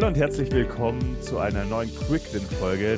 Hallo und herzlich willkommen zu einer neuen Quickwin-Folge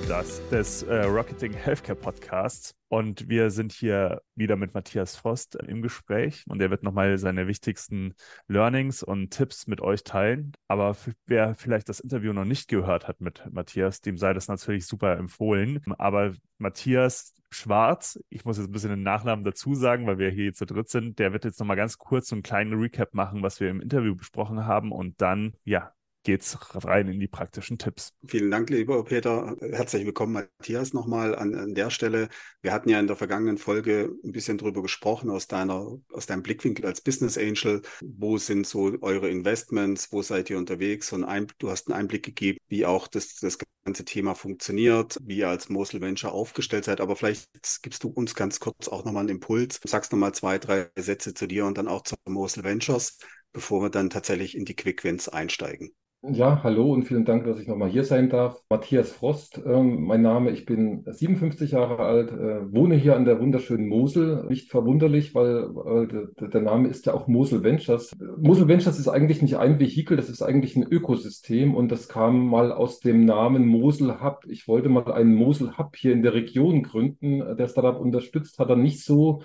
des äh, Rocketing Healthcare Podcasts. Und wir sind hier wieder mit Matthias Frost im Gespräch und er wird nochmal seine wichtigsten Learnings und Tipps mit euch teilen. Aber wer vielleicht das Interview noch nicht gehört hat mit Matthias, dem sei das natürlich super empfohlen. Aber Matthias Schwarz, ich muss jetzt ein bisschen den Nachnamen dazu sagen, weil wir hier zu dritt sind, der wird jetzt nochmal ganz kurz so einen kleinen Recap machen, was wir im Interview besprochen haben und dann, ja, geht's rein in die praktischen Tipps. Vielen Dank, lieber Peter. Herzlich willkommen, Matthias, nochmal an, an der Stelle. Wir hatten ja in der vergangenen Folge ein bisschen drüber gesprochen aus deiner, aus deinem Blickwinkel als Business Angel. Wo sind so eure Investments? Wo seid ihr unterwegs? Und ein, du hast einen Einblick gegeben, wie auch das, das ganze Thema funktioniert, wie ihr als Mosul Venture aufgestellt seid. Aber vielleicht gibst du uns ganz kurz auch nochmal einen Impuls. Sagst nochmal zwei, drei Sätze zu dir und dann auch zu Mosul Ventures, bevor wir dann tatsächlich in die Quick Wins einsteigen. Ja, hallo und vielen Dank, dass ich nochmal hier sein darf. Matthias Frost, ähm, mein Name, ich bin 57 Jahre alt, äh, wohne hier an der wunderschönen Mosel. Nicht verwunderlich, weil äh, der Name ist ja auch Mosel Ventures. Mosel Ventures ist eigentlich nicht ein Vehikel, das ist eigentlich ein Ökosystem und das kam mal aus dem Namen Mosel Hub. Ich wollte mal einen Mosel Hub hier in der Region gründen. Der Startup unterstützt, hat dann nicht so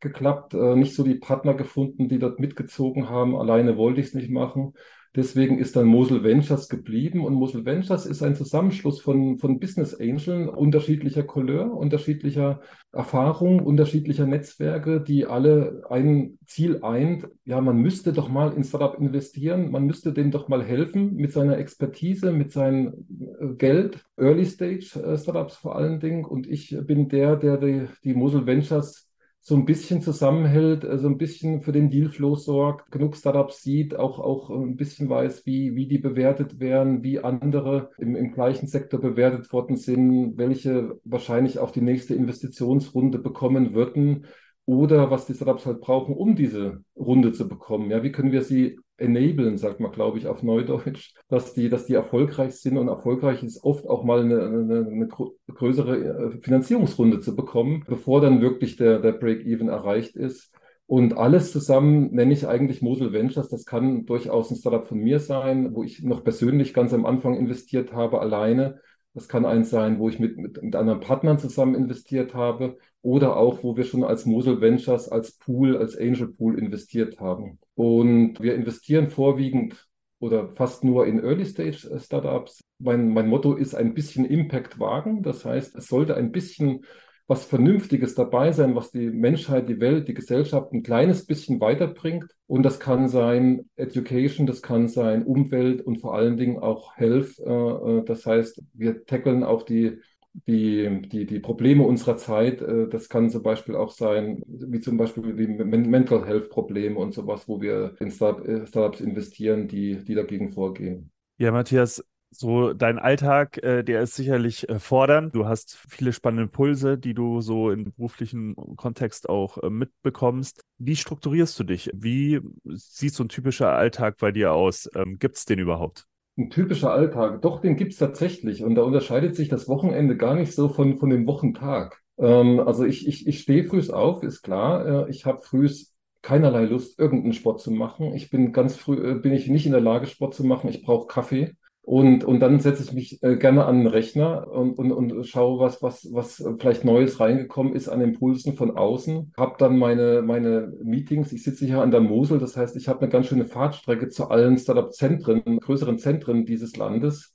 geklappt, äh, nicht so die Partner gefunden, die dort mitgezogen haben. Alleine wollte ich es nicht machen. Deswegen ist dann Mosel Ventures geblieben und Mosel Ventures ist ein Zusammenschluss von, von Business Angeln unterschiedlicher Couleur, unterschiedlicher Erfahrung, unterschiedlicher Netzwerke, die alle ein Ziel eint. Ja, man müsste doch mal in Startup investieren, man müsste dem doch mal helfen mit seiner Expertise, mit seinem äh, Geld, Early Stage äh, Startups vor allen Dingen. Und ich bin der, der die, die Mosel Ventures so ein bisschen zusammenhält, so also ein bisschen für den Dealflow sorgt, genug Startups sieht, auch, auch ein bisschen weiß, wie, wie die bewertet werden, wie andere im, im gleichen Sektor bewertet worden sind, welche wahrscheinlich auch die nächste Investitionsrunde bekommen würden oder was die Startups halt brauchen, um diese Runde zu bekommen. Ja, wie können wir sie enablen, sagt man, glaube ich, auf Neudeutsch, dass die, dass die erfolgreich sind und erfolgreich ist oft auch mal eine, eine, eine größere äh, Finanzierungsrunde zu bekommen, bevor dann wirklich der, der Break-Even erreicht ist. Und alles zusammen nenne ich eigentlich Mosel Ventures. Das kann durchaus ein Startup von mir sein, wo ich noch persönlich ganz am Anfang investiert habe, alleine. Das kann eins sein, wo ich mit, mit, mit anderen Partnern zusammen investiert habe oder auch, wo wir schon als Mosel Ventures, als Pool, als Angel Pool investiert haben. Und wir investieren vorwiegend oder fast nur in Early Stage äh, Startups. Mein, mein Motto ist ein bisschen Impact wagen. Das heißt, es sollte ein bisschen was Vernünftiges dabei sein, was die Menschheit, die Welt, die Gesellschaft ein kleines bisschen weiterbringt. Und das kann sein Education, das kann sein Umwelt und vor allen Dingen auch Health. Äh, äh, das heißt, wir tackeln auch die die, die, die Probleme unserer Zeit, äh, das kann zum Beispiel auch sein, wie zum Beispiel die Mental Health Probleme und sowas, wo wir in Startups investieren, die, die dagegen vorgehen. Ja, Matthias, so dein Alltag, äh, der ist sicherlich äh, fordernd. Du hast viele spannende Impulse, die du so im beruflichen Kontext auch äh, mitbekommst. Wie strukturierst du dich? Wie sieht so ein typischer Alltag bei dir aus? Ähm, Gibt es den überhaupt? Ein typischer Alltag, doch, den gibt es tatsächlich. Und da unterscheidet sich das Wochenende gar nicht so von, von dem Wochentag. Ähm, also ich, ich, ich stehe früh auf, ist klar. Äh, ich habe früh keinerlei Lust, irgendeinen Sport zu machen. Ich bin ganz früh, äh, bin ich nicht in der Lage, Sport zu machen. Ich brauche Kaffee. Und, und dann setze ich mich äh, gerne an den Rechner und, und, und schaue, was, was, was vielleicht Neues reingekommen ist an Impulsen von außen. Habe dann meine, meine Meetings. Ich sitze hier an der Mosel, das heißt, ich habe eine ganz schöne Fahrtstrecke zu allen Startup-Zentren, größeren Zentren dieses Landes.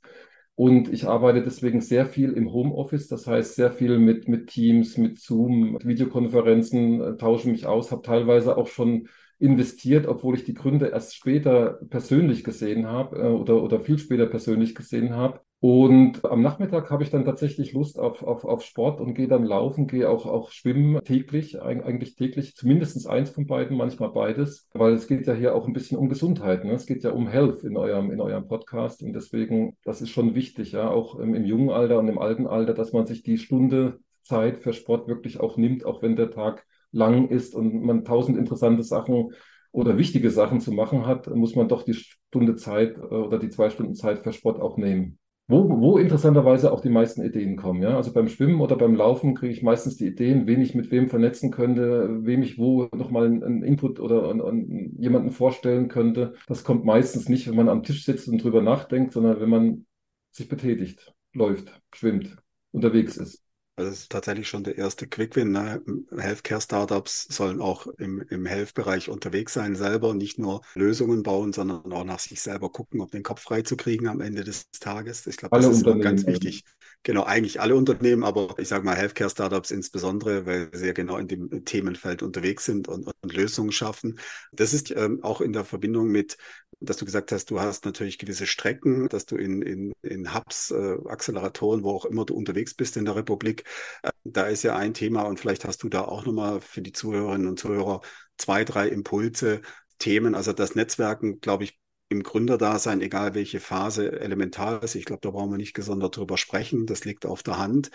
Und ich arbeite deswegen sehr viel im Homeoffice, das heißt sehr viel mit, mit Teams, mit Zoom, Videokonferenzen, äh, tausche mich aus, habe teilweise auch schon investiert, obwohl ich die Gründe erst später persönlich gesehen habe äh, oder, oder viel später persönlich gesehen habe. Und am Nachmittag habe ich dann tatsächlich Lust auf, auf, auf Sport und gehe dann laufen, gehe auch, auch schwimmen täglich, eigentlich täglich, zumindest eins von beiden, manchmal beides, weil es geht ja hier auch ein bisschen um Gesundheit. Ne? Es geht ja um Health in eurem, in eurem Podcast und deswegen, das ist schon wichtig, ja, auch im, im jungen Alter und im alten Alter, dass man sich die Stunde Zeit für Sport wirklich auch nimmt, auch wenn der Tag lang ist und man tausend interessante Sachen oder wichtige Sachen zu machen hat, muss man doch die Stunde Zeit äh, oder die zwei Stunden Zeit für Sport auch nehmen. wo, wo interessanterweise auch die meisten Ideen kommen. Ja? Also beim Schwimmen oder beim Laufen kriege ich meistens die Ideen, wen ich mit wem vernetzen könnte, wem ich wo nochmal einen Input oder einen, einen, jemanden vorstellen könnte. Das kommt meistens nicht, wenn man am Tisch sitzt und drüber nachdenkt, sondern wenn man sich betätigt, läuft, schwimmt, unterwegs ist. Also das ist tatsächlich schon der erste Quick-Win. Ne? Healthcare-Startups sollen auch im, im Health-Bereich unterwegs sein, selber nicht nur Lösungen bauen, sondern auch nach sich selber gucken, um den Kopf frei zu kriegen am Ende des Tages. Ich glaube, das ist ganz wichtig. Genau, eigentlich alle Unternehmen, aber ich sage mal Healthcare-Startups insbesondere, weil sie ja genau in dem Themenfeld unterwegs sind und, und Lösungen schaffen. Das ist ähm, auch in der Verbindung mit dass du gesagt hast, du hast natürlich gewisse Strecken, dass du in, in, in Hubs, äh, Acceleratoren, wo auch immer du unterwegs bist in der Republik, äh, da ist ja ein Thema und vielleicht hast du da auch nochmal für die Zuhörerinnen und Zuhörer zwei, drei Impulse, Themen. Also das Netzwerken, glaube ich, im Gründerdasein, egal welche Phase, elementar ist. Ich glaube, da brauchen wir nicht gesondert drüber sprechen. Das liegt auf der Hand.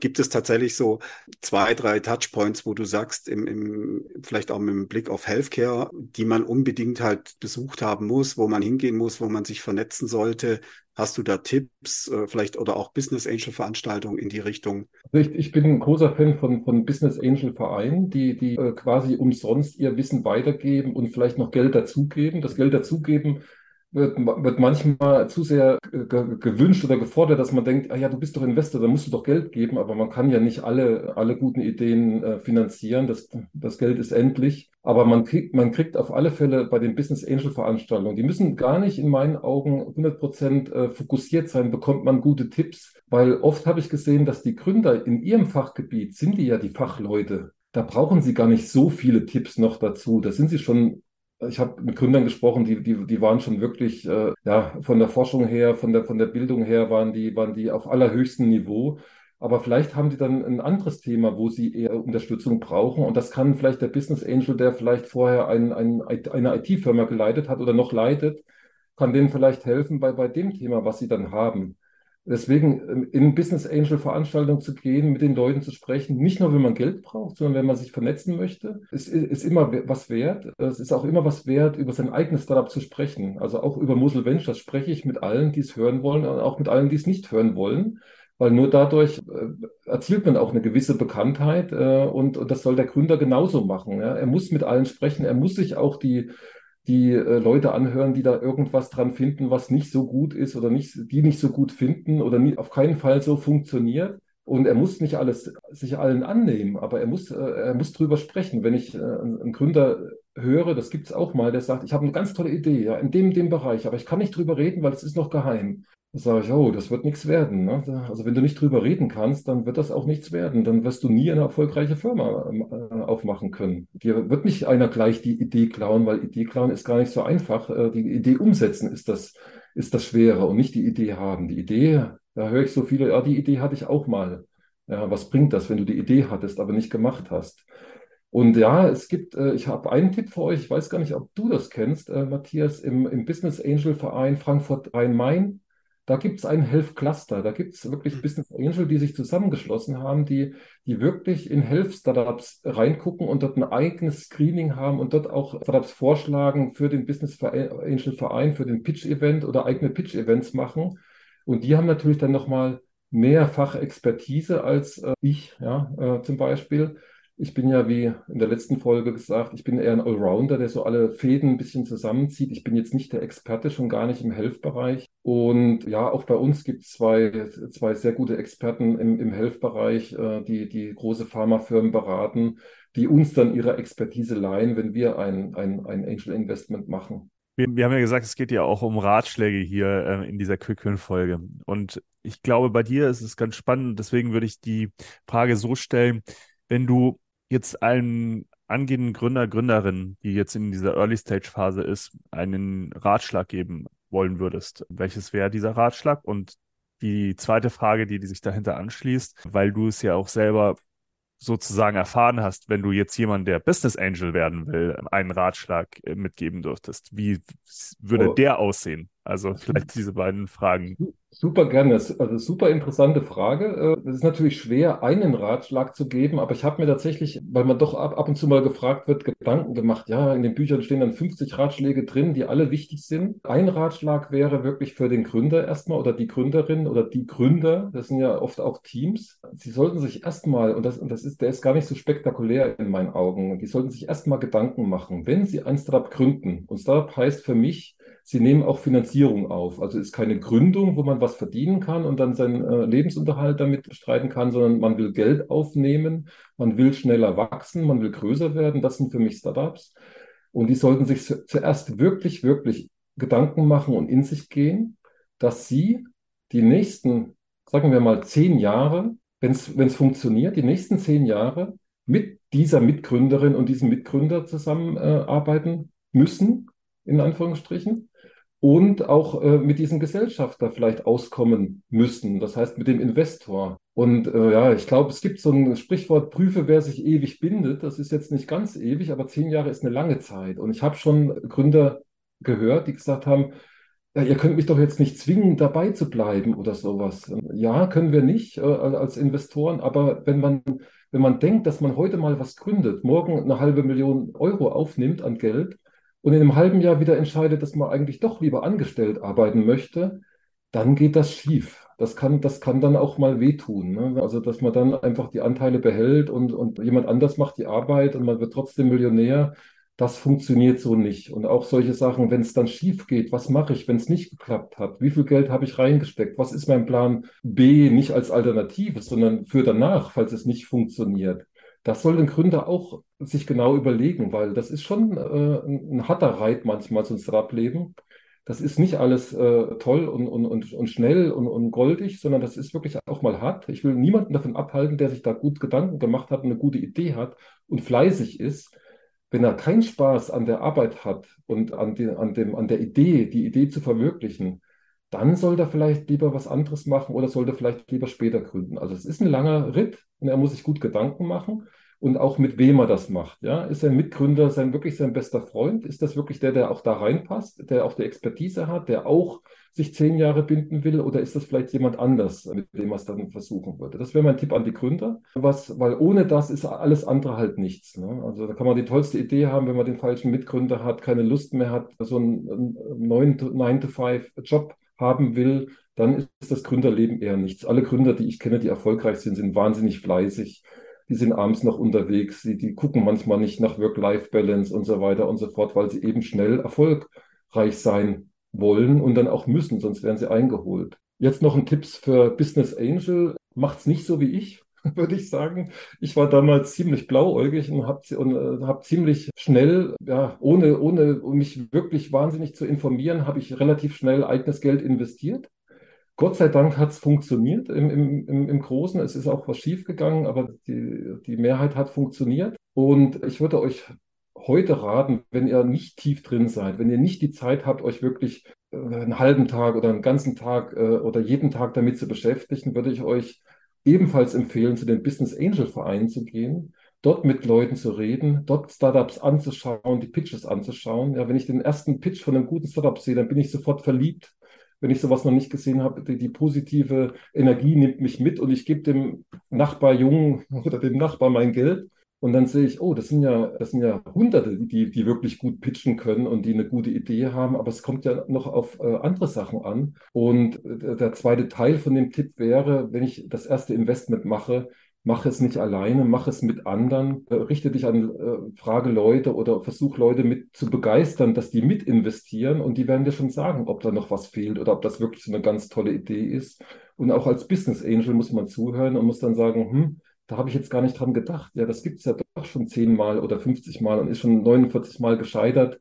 Gibt es tatsächlich so zwei, drei Touchpoints, wo du sagst, im, im, vielleicht auch mit dem Blick auf Healthcare, die man unbedingt halt besucht haben muss, wo man hingehen muss, wo man sich vernetzen sollte? Hast du da Tipps, äh, vielleicht oder auch Business Angel Veranstaltungen in die Richtung? Also ich, ich, bin ein großer Fan von, von Business Angel Vereinen, die, die äh, quasi umsonst ihr Wissen weitergeben und vielleicht noch Geld dazugeben. Das Geld dazugeben wird, wird manchmal zu sehr gewünscht oder gefordert, dass man denkt, ah ja, du bist doch Investor, da musst du doch Geld geben, aber man kann ja nicht alle, alle guten Ideen äh, finanzieren. Das, das Geld ist endlich. Aber man kriegt, man kriegt auf alle Fälle bei den Business Angel Veranstaltungen, die müssen gar nicht in meinen Augen 100 Prozent äh, fokussiert sein, bekommt man gute Tipps, weil oft habe ich gesehen, dass die Gründer in ihrem Fachgebiet sind die ja die Fachleute. Da brauchen sie gar nicht so viele Tipps noch dazu. Da sind sie schon ich habe mit Gründern gesprochen, die, die, die waren schon wirklich, äh, ja, von der Forschung her, von der, von der Bildung her, waren die, waren die auf allerhöchstem Niveau. Aber vielleicht haben die dann ein anderes Thema, wo sie eher Unterstützung brauchen. Und das kann vielleicht der Business Angel, der vielleicht vorher ein, ein, eine IT-Firma geleitet hat oder noch leitet, kann denen vielleicht helfen bei, bei dem Thema, was sie dann haben. Deswegen ähm, in Business Angel Veranstaltungen zu gehen, mit den Leuten zu sprechen, nicht nur wenn man Geld braucht, sondern wenn man sich vernetzen möchte, ist, ist immer was wert. Es ist auch immer was wert, über sein eigenes Startup zu sprechen. Also auch über Musel Ventures spreche ich mit allen, die es hören wollen, und auch mit allen, die es nicht hören wollen. Weil nur dadurch äh, erzielt man auch eine gewisse Bekanntheit äh, und, und das soll der Gründer genauso machen. Er muss mit allen sprechen, er muss sich auch die die äh, Leute anhören, die da irgendwas dran finden, was nicht so gut ist oder nicht, die nicht so gut finden oder nie, auf keinen Fall so funktioniert. Und er muss nicht alles sich allen annehmen, aber er muss, äh, er muss drüber sprechen. Wenn ich äh, einen Gründer höre, das gibt es auch mal, der sagt, ich habe eine ganz tolle Idee, ja, in dem, dem Bereich, aber ich kann nicht drüber reden, weil es ist noch geheim. Da sage ich, oh, das wird nichts werden. Ne? Also wenn du nicht drüber reden kannst, dann wird das auch nichts werden. Dann wirst du nie eine erfolgreiche Firma äh, aufmachen können. Dir wird nicht einer gleich die Idee klauen, weil Idee klauen ist gar nicht so einfach. Äh, die Idee umsetzen ist das, ist das Schwere und nicht die Idee haben. Die Idee, da höre ich so viele, ja, die Idee hatte ich auch mal. Ja, was bringt das, wenn du die Idee hattest, aber nicht gemacht hast? Und ja, es gibt, äh, ich habe einen Tipp für euch, ich weiß gar nicht, ob du das kennst, äh, Matthias, im, im Business Angel Verein Frankfurt Rhein-Main da gibt es ein Health Cluster, da gibt es wirklich mhm. Business Angel, die sich zusammengeschlossen haben, die, die wirklich in Health Startups reingucken und dort ein eigenes Screening haben und dort auch Startups vorschlagen für den Business Angel Verein, für den Pitch Event oder eigene Pitch Events machen. Und die haben natürlich dann nochmal mehr Fachexpertise als äh, ich, ja, äh, zum Beispiel. Ich bin ja, wie in der letzten Folge gesagt, ich bin eher ein Allrounder, der so alle Fäden ein bisschen zusammenzieht. Ich bin jetzt nicht der Experte, schon gar nicht im Health-Bereich. Und ja, auch bei uns gibt es zwei, zwei sehr gute Experten im, im Health-Bereich, äh, die, die große Pharmafirmen beraten, die uns dann ihre Expertise leihen, wenn wir ein, ein, ein Angel-Investment machen. Wir, wir, haben ja gesagt, es geht ja auch um Ratschläge hier äh, in dieser Quick-Win-Folge. Und ich glaube, bei dir ist es ganz spannend. Deswegen würde ich die Frage so stellen, wenn du jetzt allen angehenden Gründer, Gründerinnen, die jetzt in dieser Early-Stage-Phase ist, einen Ratschlag geben wollen würdest, welches wäre dieser Ratschlag? Und die zweite Frage, die, die sich dahinter anschließt, weil du es ja auch selber sozusagen erfahren hast, wenn du jetzt jemand, der Business Angel werden will, einen Ratschlag mitgeben dürftest. Wie würde oh. der aussehen? Also vielleicht diese beiden Fragen. Super gerne. Also super interessante Frage. Äh, es ist natürlich schwer, einen Ratschlag zu geben, aber ich habe mir tatsächlich, weil man doch ab, ab und zu mal gefragt wird, Gedanken gemacht. Ja, in den Büchern stehen dann 50 Ratschläge drin, die alle wichtig sind. Ein Ratschlag wäre wirklich für den Gründer erstmal oder die Gründerin oder die Gründer, das sind ja oft auch Teams, sie sollten sich erstmal, und das, und das ist, der ist gar nicht so spektakulär in meinen Augen, die sollten sich erstmal Gedanken machen, wenn sie ein Startup gründen. Und Startup heißt für mich, Sie nehmen auch Finanzierung auf. Also ist keine Gründung, wo man was verdienen kann und dann seinen äh, Lebensunterhalt damit bestreiten kann, sondern man will Geld aufnehmen, man will schneller wachsen, man will größer werden. Das sind für mich Startups. Und die sollten sich zuerst wirklich, wirklich Gedanken machen und in sich gehen, dass sie die nächsten, sagen wir mal, zehn Jahre, wenn es funktioniert, die nächsten zehn Jahre mit dieser Mitgründerin und diesem Mitgründer zusammenarbeiten äh, müssen, in Anführungsstrichen und auch äh, mit diesem Gesellschafter vielleicht auskommen müssen, das heißt mit dem Investor. Und äh, ja, ich glaube, es gibt so ein Sprichwort, prüfe, wer sich ewig bindet. Das ist jetzt nicht ganz ewig, aber zehn Jahre ist eine lange Zeit. Und ich habe schon Gründer gehört, die gesagt haben, ja, ihr könnt mich doch jetzt nicht zwingen, dabei zu bleiben oder sowas. Ja, können wir nicht äh, als Investoren, aber wenn man, wenn man denkt, dass man heute mal was gründet, morgen eine halbe Million Euro aufnimmt an Geld, und in einem halben Jahr wieder entscheidet, dass man eigentlich doch lieber angestellt arbeiten möchte, dann geht das schief. Das kann, das kann dann auch mal wehtun. Ne? Also, dass man dann einfach die Anteile behält und, und jemand anders macht die Arbeit und man wird trotzdem Millionär. Das funktioniert so nicht. Und auch solche Sachen, wenn es dann schief geht, was mache ich, wenn es nicht geklappt hat? Wie viel Geld habe ich reingesteckt? Was ist mein Plan B nicht als Alternative, sondern für danach, falls es nicht funktioniert? Das soll ein Gründer auch sich genau überlegen, weil das ist schon äh, ein harter Reit manchmal, so ein Startup-Leben. Das ist nicht alles äh, toll und, und, und, und schnell und, und goldig, sondern das ist wirklich auch mal hart. Ich will niemanden davon abhalten, der sich da gut Gedanken gemacht hat, eine gute Idee hat und fleißig ist. Wenn er keinen Spaß an der Arbeit hat und an, die, an, dem, an der Idee, die Idee zu verwirklichen, dann soll er vielleicht lieber was anderes machen oder sollte vielleicht lieber später gründen. Also es ist ein langer Ritt und er muss sich gut Gedanken machen und auch mit wem er das macht. Ja? Ist sein Mitgründer sein wirklich sein bester Freund? Ist das wirklich der, der auch da reinpasst, der auch die Expertise hat, der auch sich zehn Jahre binden will? Oder ist das vielleicht jemand anders, mit dem er es dann versuchen würde? Das wäre mein Tipp an die Gründer, was, weil ohne das ist alles andere halt nichts. Ne? Also da kann man die tollste Idee haben, wenn man den falschen Mitgründer hat, keine Lust mehr hat, so einen 9-to-5-Job haben will, dann ist das Gründerleben eher nichts. Alle Gründer, die ich kenne, die erfolgreich sind, sind wahnsinnig fleißig die sind abends noch unterwegs, die, die gucken manchmal nicht nach Work-Life-Balance und so weiter und so fort, weil sie eben schnell erfolgreich sein wollen und dann auch müssen, sonst werden sie eingeholt. Jetzt noch ein Tipps für Business Angel. Macht's nicht so wie ich, würde ich sagen. Ich war damals ziemlich blauäugig und habe äh, hab ziemlich schnell, ja, ohne, ohne mich wirklich wahnsinnig zu informieren, habe ich relativ schnell eigenes Geld investiert Gott sei Dank hat es funktioniert im, im, im, Großen. Es ist auch was schiefgegangen, aber die, die Mehrheit hat funktioniert. Und ich würde euch heute raten, wenn ihr nicht tief drin seid, wenn ihr nicht die Zeit habt, euch wirklich äh, einen halben Tag oder einen ganzen Tag äh, oder jeden Tag damit zu beschäftigen, würde ich euch ebenfalls empfehlen, zu den Business Angel Vereinen zu gehen, dort mit Leuten zu reden, dort Startups anzuschauen, die Pitches anzuschauen. Ja, wenn ich den ersten Pitch von einem guten Startup sehe, dann bin ich sofort verliebt wenn ich sowas noch nicht gesehen habe, die, die positive Energie nimmt mich mit und ich gebe dem Nachbar Jungen oder dem Nachbar mein Geld. Und dann sehe ich, oh, das sind ja, das sind ja Hunderte, die, die wirklich gut pitchen können und die eine gute Idee haben. Aber es kommt ja noch auf äh, andere Sachen an. Und äh, der zweite Teil von dem Tipp wäre, wenn ich das erste Investment mache, mach es nicht alleine, mach es mit anderen, richte dich an, äh, frage Leute oder versuch Leute mit zu begeistern, dass die mit investieren und die werden dir schon sagen, ob da noch was fehlt oder ob das wirklich so eine ganz tolle Idee ist. Und auch als Business Angel muss man zuhören und muss dann sagen, hm, da habe ich jetzt gar nicht dran gedacht. Ja, das gibt es ja doch schon zehnmal oder 50 Mal und ist schon 49 Mal gescheitert.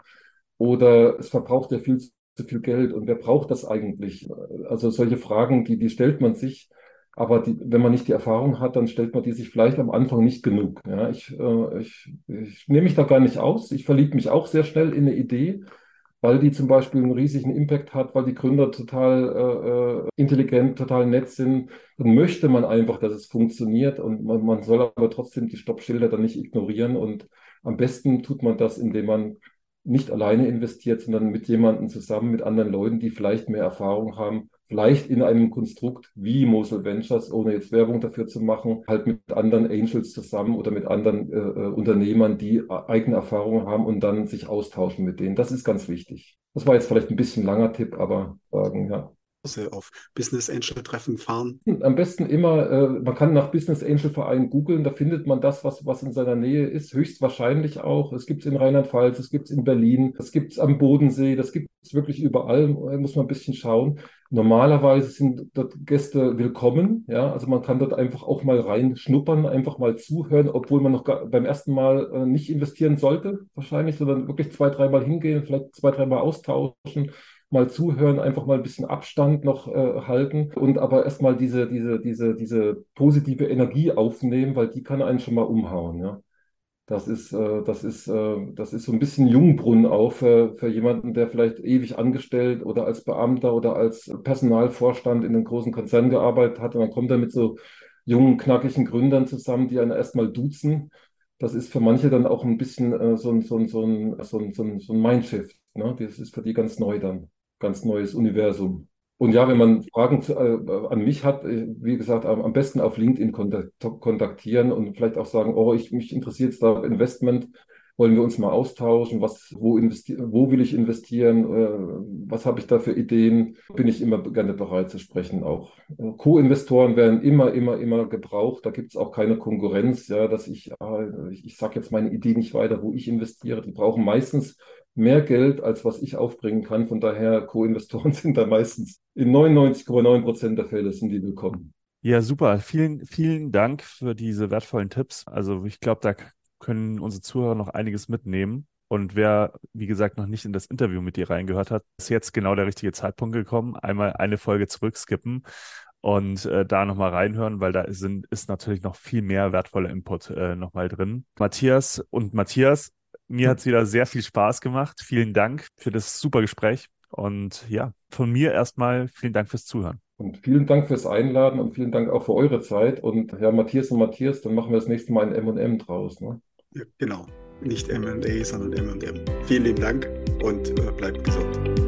Oder es verbraucht ja viel zu viel Geld und wer braucht das eigentlich? Also solche Fragen, die, die stellt man sich aber die, wenn man nicht die Erfahrung hat, dann stellt man die sich vielleicht am Anfang nicht genug. Ja, ich, äh, ich, ich nehme mich da gar nicht aus. Ich verliebe mich auch sehr schnell in eine Idee, weil die zum Beispiel einen riesigen Impact hat, weil die Gründer total äh, äh intelligent, total nett sind. Dann möchte man einfach, dass es funktioniert und man, man soll aber trotzdem die Stoppschilder dann nicht ignorieren. Und am besten tut man das, indem man nicht alleine investiert, sondern mit jemandem zusammen, mit anderen Leuten, die vielleicht mehr Erfahrung haben, vielleicht in einem Konstrukt wie Mosel Ventures, ohne jetzt Werbung dafür zu machen, halt mit anderen Angels zusammen oder mit anderen äh, äh Unternehmern, die eigene Erfahrungen haben und dann sich austauschen mit denen. Das ist ganz wichtig. Das war jetzt vielleicht ein bisschen langer Tipp, aber sagen, ja auf Business Angel Treffen fahren? Am besten immer, äh, man kann nach Business Angel Verein googeln, da findet man das, was, was in seiner Nähe ist, höchstwahrscheinlich auch. Es gibt es in Rheinland-Pfalz, es gibt es in Berlin, es gibt es am Bodensee, das gibt es wirklich überall, da muss man ein bisschen schauen. Normalerweise sind dort Gäste willkommen, ja, also man kann dort einfach auch mal reinschnuppern, einfach mal zuhören, obwohl man noch gar, beim ersten Mal äh, nicht investieren sollte, wahrscheinlich, sondern wirklich zwei, dreimal hingehen, vielleicht zwei, dreimal austauschen mal zuhören, einfach mal ein bisschen Abstand noch äh, halten und aber erstmal diese, diese, diese, diese positive Energie aufnehmen, weil die kann einen schon mal umhauen, ja. Das ist, äh, das ist, äh, das ist so ein bisschen Jungbrunnen auch für, für jemanden, der vielleicht ewig angestellt oder als Beamter oder als Personalvorstand in den großen Konzernen gearbeitet hat. Und dann kommt er mit so jungen, knackigen Gründern zusammen, die einen erstmal duzen. Das ist für manche dann auch ein bisschen äh, so, ein, so, ein, so, ein, so, ein, so, ein, so ein Mindshift. Ne? Das ist für die ganz neu dann ganz neues Universum. Und ja, wenn man Fragen zu, äh, an mich hat, äh, wie gesagt, am, besten auf LinkedIn kontaktieren und vielleicht auch sagen, oh, ich mich interessiert jetzt da Investment, wollen wir uns mal austauschen, was, wo, wo will ich investieren, äh, was habe ich da für Ideen, bin ich immer gerne bereit zu sprechen auch. Co-Investoren werden immer, immer, immer gebraucht, da gibt es auch keine Konkurrenz, ja, dass ich, äh, ich, ich sage jetzt meine Idee nicht weiter, wo ich investiere, die brauchen meistens mehr Geld, als was ich aufbringen kann. Von daher, Co-Investoren sind da meistens in 99,9 Prozent der Fälle sind die willkommen. Ja, super. Vielen, vielen Dank für diese wertvollen Tipps. Also ich glaube, da können unsere Zuhörer noch einiges mitnehmen. Und wer, wie gesagt, noch nicht in das Interview mit dir reingehört hat, ist jetzt genau der richtige Zeitpunkt gekommen. Einmal eine Folge zurückskippen und äh, da nochmal reinhören, weil da sind, ist natürlich noch viel mehr wertvoller Input äh, nochmal drin. Matthias und Matthias, mir hat es wieder sehr viel Spaß gemacht. Vielen Dank für das super Gespräch. Und ja, von mir erstmal vielen Dank fürs Zuhören. Und vielen Dank fürs Einladen und vielen Dank auch für eure Zeit. Und ja, Matthias und Matthias, dann machen wir das nächste Mal ein MM draus. Ne? Ja, genau. Nicht M&A, sondern M&M. Vielen lieben Dank und äh, bleibt gesund.